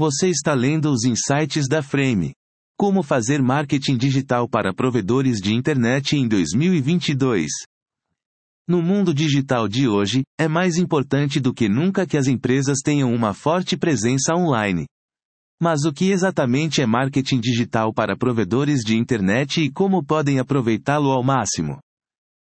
Você está lendo os insights da Frame. Como fazer marketing digital para provedores de internet em 2022. No mundo digital de hoje, é mais importante do que nunca que as empresas tenham uma forte presença online. Mas o que exatamente é marketing digital para provedores de internet e como podem aproveitá-lo ao máximo?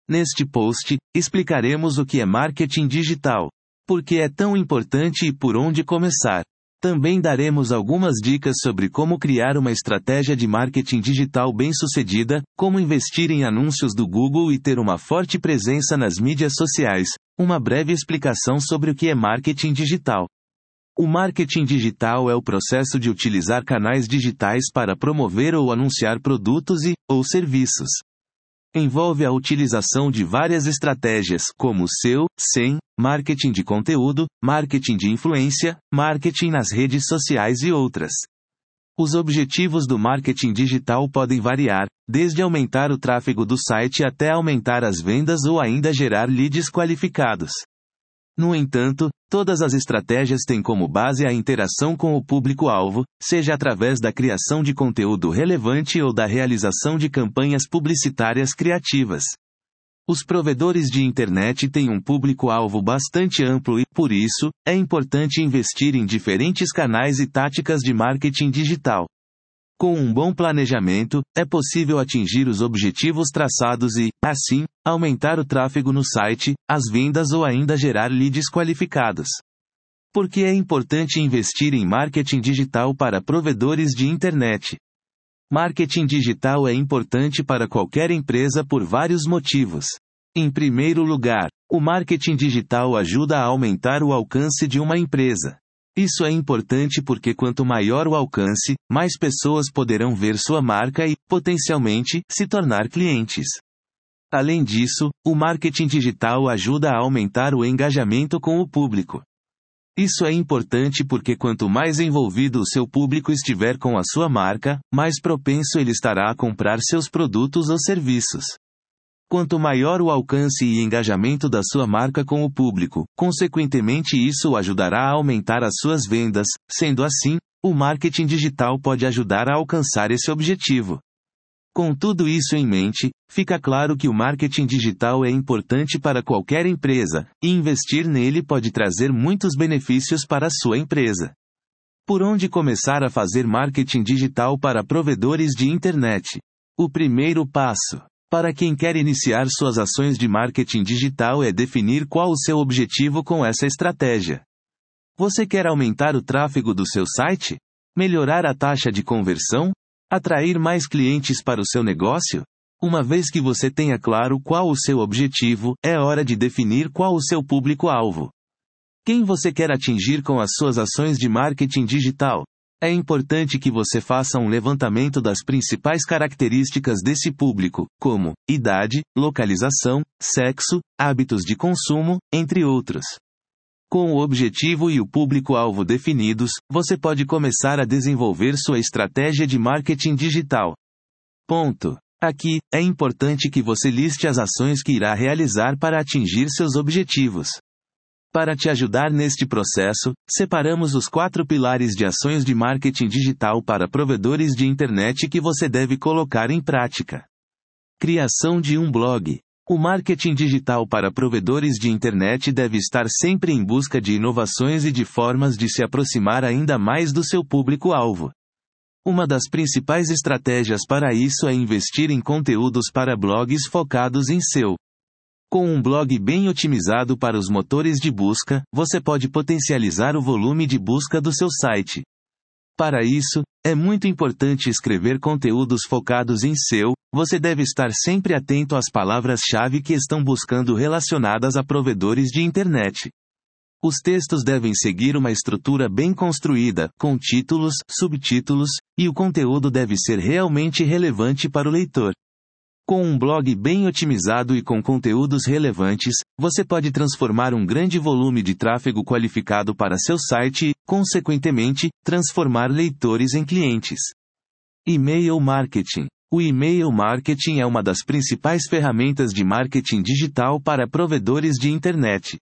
Neste post, explicaremos o que é marketing digital, por que é tão importante e por onde começar. Também daremos algumas dicas sobre como criar uma estratégia de marketing digital bem-sucedida, como investir em anúncios do Google e ter uma forte presença nas mídias sociais, uma breve explicação sobre o que é marketing digital. O marketing digital é o processo de utilizar canais digitais para promover ou anunciar produtos e ou serviços envolve a utilização de várias estratégias, como SEO, SEM, marketing de conteúdo, marketing de influência, marketing nas redes sociais e outras. Os objetivos do marketing digital podem variar, desde aumentar o tráfego do site até aumentar as vendas ou ainda gerar leads qualificados. No entanto, todas as estratégias têm como base a interação com o público-alvo, seja através da criação de conteúdo relevante ou da realização de campanhas publicitárias criativas. Os provedores de internet têm um público-alvo bastante amplo e, por isso, é importante investir em diferentes canais e táticas de marketing digital. Com um bom planejamento, é possível atingir os objetivos traçados e, assim, aumentar o tráfego no site, as vendas ou ainda gerar leads qualificados. Por que é importante investir em marketing digital para provedores de internet? Marketing digital é importante para qualquer empresa por vários motivos. Em primeiro lugar, o marketing digital ajuda a aumentar o alcance de uma empresa. Isso é importante porque quanto maior o alcance, mais pessoas poderão ver sua marca e, potencialmente, se tornar clientes. Além disso, o marketing digital ajuda a aumentar o engajamento com o público. Isso é importante porque quanto mais envolvido o seu público estiver com a sua marca, mais propenso ele estará a comprar seus produtos ou serviços. Quanto maior o alcance e engajamento da sua marca com o público, consequentemente isso o ajudará a aumentar as suas vendas, sendo assim, o marketing digital pode ajudar a alcançar esse objetivo. Com tudo isso em mente, fica claro que o marketing digital é importante para qualquer empresa, e investir nele pode trazer muitos benefícios para a sua empresa. Por onde começar a fazer marketing digital para provedores de internet? O primeiro passo para quem quer iniciar suas ações de marketing digital é definir qual o seu objetivo com essa estratégia. Você quer aumentar o tráfego do seu site? Melhorar a taxa de conversão? Atrair mais clientes para o seu negócio? Uma vez que você tenha claro qual o seu objetivo, é hora de definir qual o seu público-alvo. Quem você quer atingir com as suas ações de marketing digital? É importante que você faça um levantamento das principais características desse público, como idade, localização, sexo, hábitos de consumo, entre outros. Com o objetivo e o público-alvo definidos, você pode começar a desenvolver sua estratégia de marketing digital. Ponto. Aqui, é importante que você liste as ações que irá realizar para atingir seus objetivos. Para te ajudar neste processo, separamos os quatro pilares de ações de marketing digital para provedores de internet que você deve colocar em prática. Criação de um blog. O marketing digital para provedores de internet deve estar sempre em busca de inovações e de formas de se aproximar ainda mais do seu público-alvo. Uma das principais estratégias para isso é investir em conteúdos para blogs focados em seu com um blog bem otimizado para os motores de busca, você pode potencializar o volume de busca do seu site. Para isso, é muito importante escrever conteúdos focados em SEO, você deve estar sempre atento às palavras-chave que estão buscando relacionadas a provedores de internet. Os textos devem seguir uma estrutura bem construída, com títulos, subtítulos, e o conteúdo deve ser realmente relevante para o leitor. Com um blog bem otimizado e com conteúdos relevantes, você pode transformar um grande volume de tráfego qualificado para seu site e, consequentemente, transformar leitores em clientes. E-mail marketing. O e-mail marketing é uma das principais ferramentas de marketing digital para provedores de internet.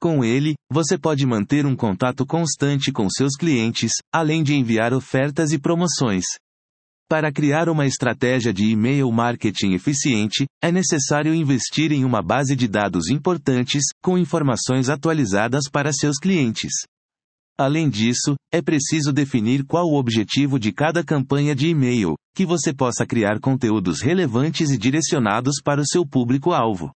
Com ele, você pode manter um contato constante com seus clientes, além de enviar ofertas e promoções. Para criar uma estratégia de e-mail marketing eficiente, é necessário investir em uma base de dados importantes, com informações atualizadas para seus clientes. Além disso, é preciso definir qual o objetivo de cada campanha de e-mail, que você possa criar conteúdos relevantes e direcionados para o seu público-alvo.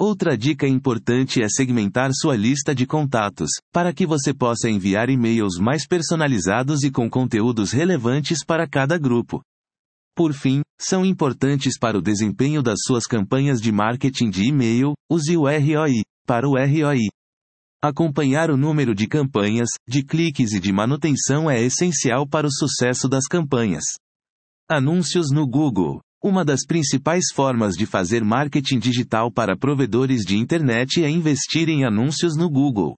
Outra dica importante é segmentar sua lista de contatos, para que você possa enviar e-mails mais personalizados e com conteúdos relevantes para cada grupo. Por fim, são importantes para o desempenho das suas campanhas de marketing de e-mail, use o ROI. Para o ROI, acompanhar o número de campanhas, de cliques e de manutenção é essencial para o sucesso das campanhas. Anúncios no Google. Uma das principais formas de fazer marketing digital para provedores de internet é investir em anúncios no Google.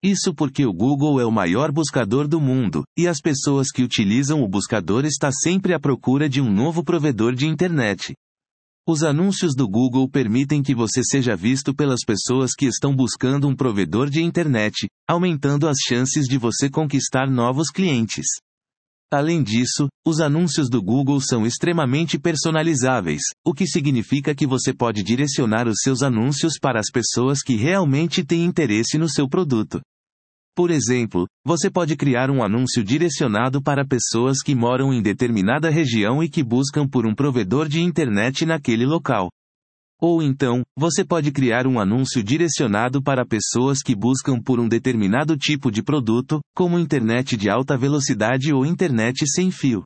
Isso porque o Google é o maior buscador do mundo, e as pessoas que utilizam o buscador estão sempre à procura de um novo provedor de internet. Os anúncios do Google permitem que você seja visto pelas pessoas que estão buscando um provedor de internet, aumentando as chances de você conquistar novos clientes. Além disso, os anúncios do Google são extremamente personalizáveis, o que significa que você pode direcionar os seus anúncios para as pessoas que realmente têm interesse no seu produto. Por exemplo, você pode criar um anúncio direcionado para pessoas que moram em determinada região e que buscam por um provedor de internet naquele local. Ou então, você pode criar um anúncio direcionado para pessoas que buscam por um determinado tipo de produto, como internet de alta velocidade ou internet sem fio.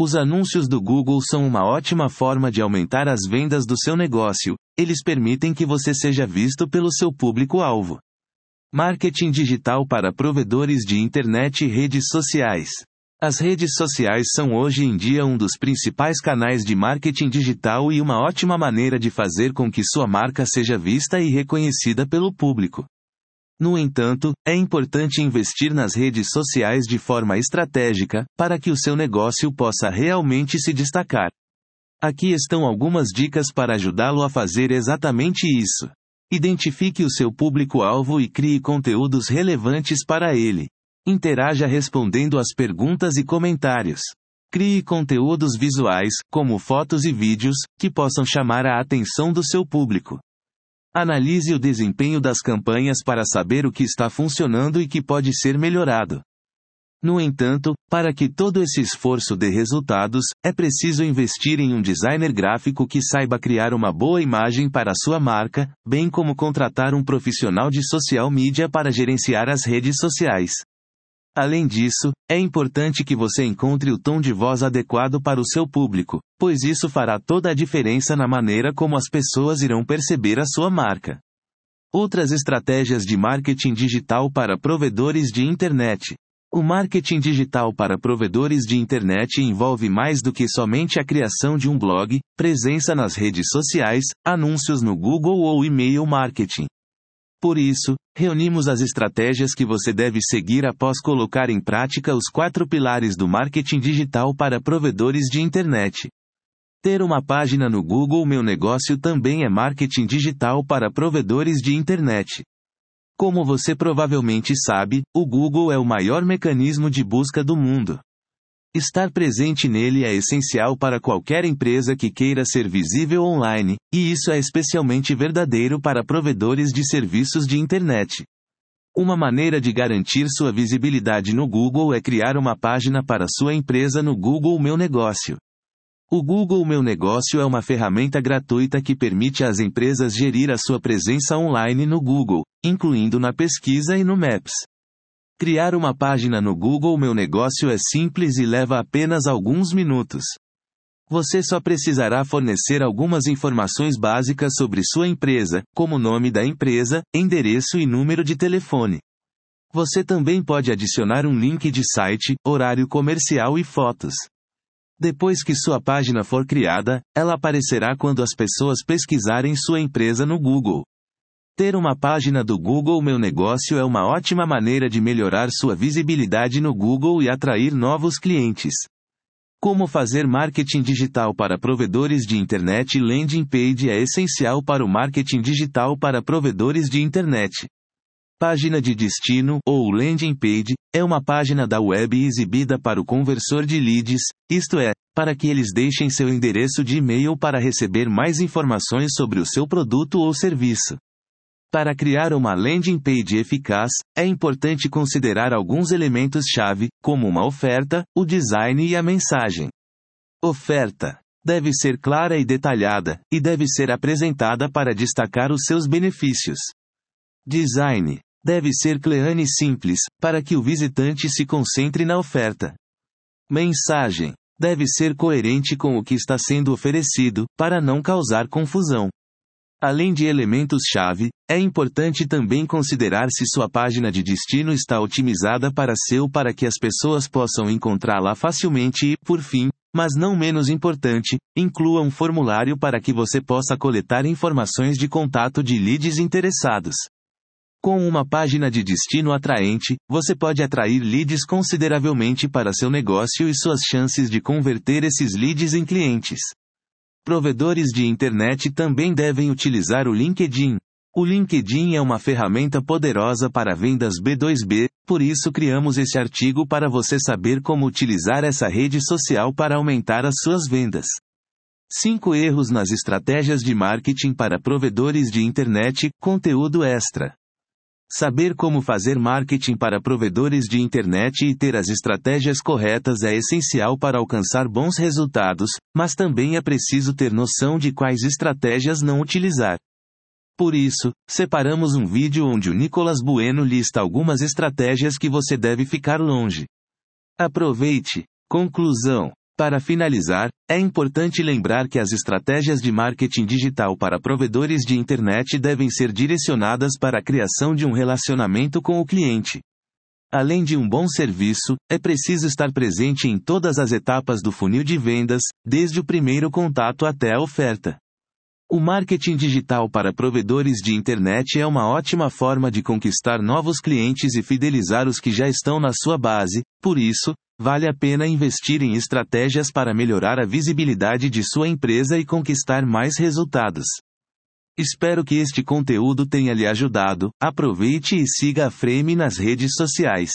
Os anúncios do Google são uma ótima forma de aumentar as vendas do seu negócio, eles permitem que você seja visto pelo seu público-alvo. Marketing digital para provedores de internet e redes sociais. As redes sociais são hoje em dia um dos principais canais de marketing digital e uma ótima maneira de fazer com que sua marca seja vista e reconhecida pelo público. No entanto, é importante investir nas redes sociais de forma estratégica, para que o seu negócio possa realmente se destacar. Aqui estão algumas dicas para ajudá-lo a fazer exatamente isso. Identifique o seu público-alvo e crie conteúdos relevantes para ele. Interaja respondendo às perguntas e comentários. Crie conteúdos visuais, como fotos e vídeos, que possam chamar a atenção do seu público. Analise o desempenho das campanhas para saber o que está funcionando e que pode ser melhorado. No entanto, para que todo esse esforço dê resultados, é preciso investir em um designer gráfico que saiba criar uma boa imagem para a sua marca, bem como contratar um profissional de social media para gerenciar as redes sociais. Além disso, é importante que você encontre o tom de voz adequado para o seu público, pois isso fará toda a diferença na maneira como as pessoas irão perceber a sua marca. Outras estratégias de marketing digital para provedores de internet. O marketing digital para provedores de internet envolve mais do que somente a criação de um blog, presença nas redes sociais, anúncios no Google ou e-mail marketing. Por isso, reunimos as estratégias que você deve seguir após colocar em prática os quatro pilares do marketing digital para provedores de internet. Ter uma página no Google Meu Negócio também é marketing digital para provedores de internet. Como você provavelmente sabe, o Google é o maior mecanismo de busca do mundo. Estar presente nele é essencial para qualquer empresa que queira ser visível online, e isso é especialmente verdadeiro para provedores de serviços de internet. Uma maneira de garantir sua visibilidade no Google é criar uma página para sua empresa no Google Meu Negócio. O Google Meu Negócio é uma ferramenta gratuita que permite às empresas gerir a sua presença online no Google, incluindo na pesquisa e no Maps. Criar uma página no Google Meu Negócio é simples e leva apenas alguns minutos. Você só precisará fornecer algumas informações básicas sobre sua empresa, como nome da empresa, endereço e número de telefone. Você também pode adicionar um link de site, horário comercial e fotos. Depois que sua página for criada, ela aparecerá quando as pessoas pesquisarem sua empresa no Google. Ter uma página do Google Meu Negócio é uma ótima maneira de melhorar sua visibilidade no Google e atrair novos clientes. Como fazer marketing digital para provedores de internet Landing page é essencial para o marketing digital para provedores de internet. Página de destino, ou landing page, é uma página da web exibida para o conversor de leads, isto é, para que eles deixem seu endereço de e-mail para receber mais informações sobre o seu produto ou serviço. Para criar uma landing page eficaz, é importante considerar alguns elementos-chave, como uma oferta, o design e a mensagem. Oferta deve ser clara e detalhada, e deve ser apresentada para destacar os seus benefícios. Design deve ser clean e simples, para que o visitante se concentre na oferta. Mensagem deve ser coerente com o que está sendo oferecido, para não causar confusão. Além de elementos-chave, é importante também considerar se sua página de destino está otimizada para seu para que as pessoas possam encontrá-la facilmente e, por fim, mas não menos importante, inclua um formulário para que você possa coletar informações de contato de leads interessados. Com uma página de destino atraente, você pode atrair leads consideravelmente para seu negócio e suas chances de converter esses leads em clientes. Provedores de internet também devem utilizar o LinkedIn. O LinkedIn é uma ferramenta poderosa para vendas B2B, por isso criamos esse artigo para você saber como utilizar essa rede social para aumentar as suas vendas. 5 erros nas estratégias de marketing para provedores de internet, conteúdo extra. Saber como fazer marketing para provedores de internet e ter as estratégias corretas é essencial para alcançar bons resultados, mas também é preciso ter noção de quais estratégias não utilizar. Por isso, separamos um vídeo onde o Nicolas Bueno lista algumas estratégias que você deve ficar longe. Aproveite. Conclusão. Para finalizar, é importante lembrar que as estratégias de marketing digital para provedores de internet devem ser direcionadas para a criação de um relacionamento com o cliente. Além de um bom serviço, é preciso estar presente em todas as etapas do funil de vendas, desde o primeiro contato até a oferta. O marketing digital para provedores de internet é uma ótima forma de conquistar novos clientes e fidelizar os que já estão na sua base, por isso, vale a pena investir em estratégias para melhorar a visibilidade de sua empresa e conquistar mais resultados. Espero que este conteúdo tenha lhe ajudado. Aproveite e siga a Frame nas redes sociais.